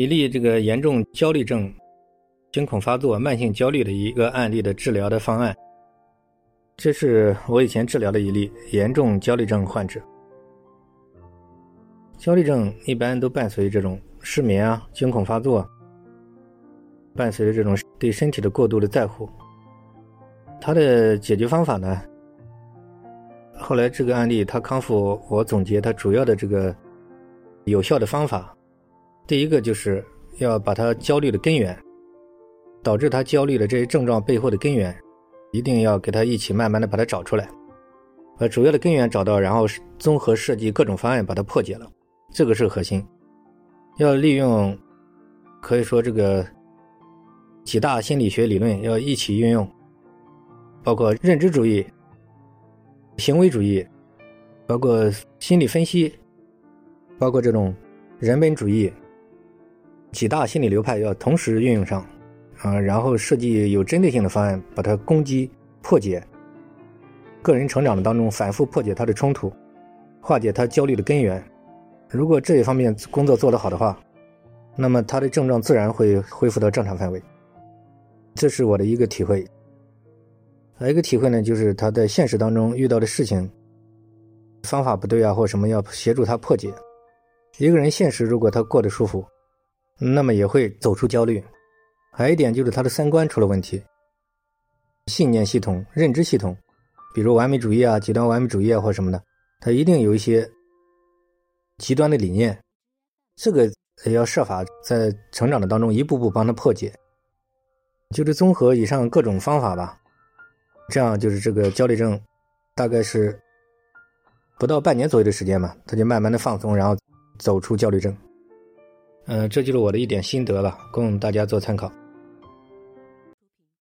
一例这个严重焦虑症、惊恐发作、慢性焦虑的一个案例的治疗的方案。这是我以前治疗的一例严重焦虑症患者。焦虑症一般都伴随这种失眠啊、惊恐发作，伴随着这种对身体的过度的在乎。他的解决方法呢？后来这个案例他康复，我总结他主要的这个有效的方法。第一个就是要把他焦虑的根源，导致他焦虑的这些症状背后的根源，一定要给他一起慢慢的把它找出来，把主要的根源找到，然后综合设计各种方案把它破解了，这个是核心。要利用，可以说这个几大心理学理论要一起运用，包括认知主义。行为主义，包括心理分析，包括这种人本主义，几大心理流派要同时运用上，啊，然后设计有针对性的方案，把它攻击破解。个人成长的当中，反复破解他的冲突，化解他焦虑的根源。如果这一方面工作做得好的话，那么他的症状自然会恢复到正常范围。这是我的一个体会。还有一个体会呢，就是他在现实当中遇到的事情，方法不对啊，或什么要协助他破解。一个人现实如果他过得舒服，那么也会走出焦虑。还有一点就是他的三观出了问题，信念系统、认知系统，比如完美主义啊、极端完美主义啊或什么的，他一定有一些极端的理念，这个要设法在成长的当中一步步帮他破解。就是综合以上各种方法吧。这样就是这个焦虑症，大概是不到半年左右的时间嘛，他就慢慢的放松，然后走出焦虑症。嗯，这就是我的一点心得了，供大家做参考。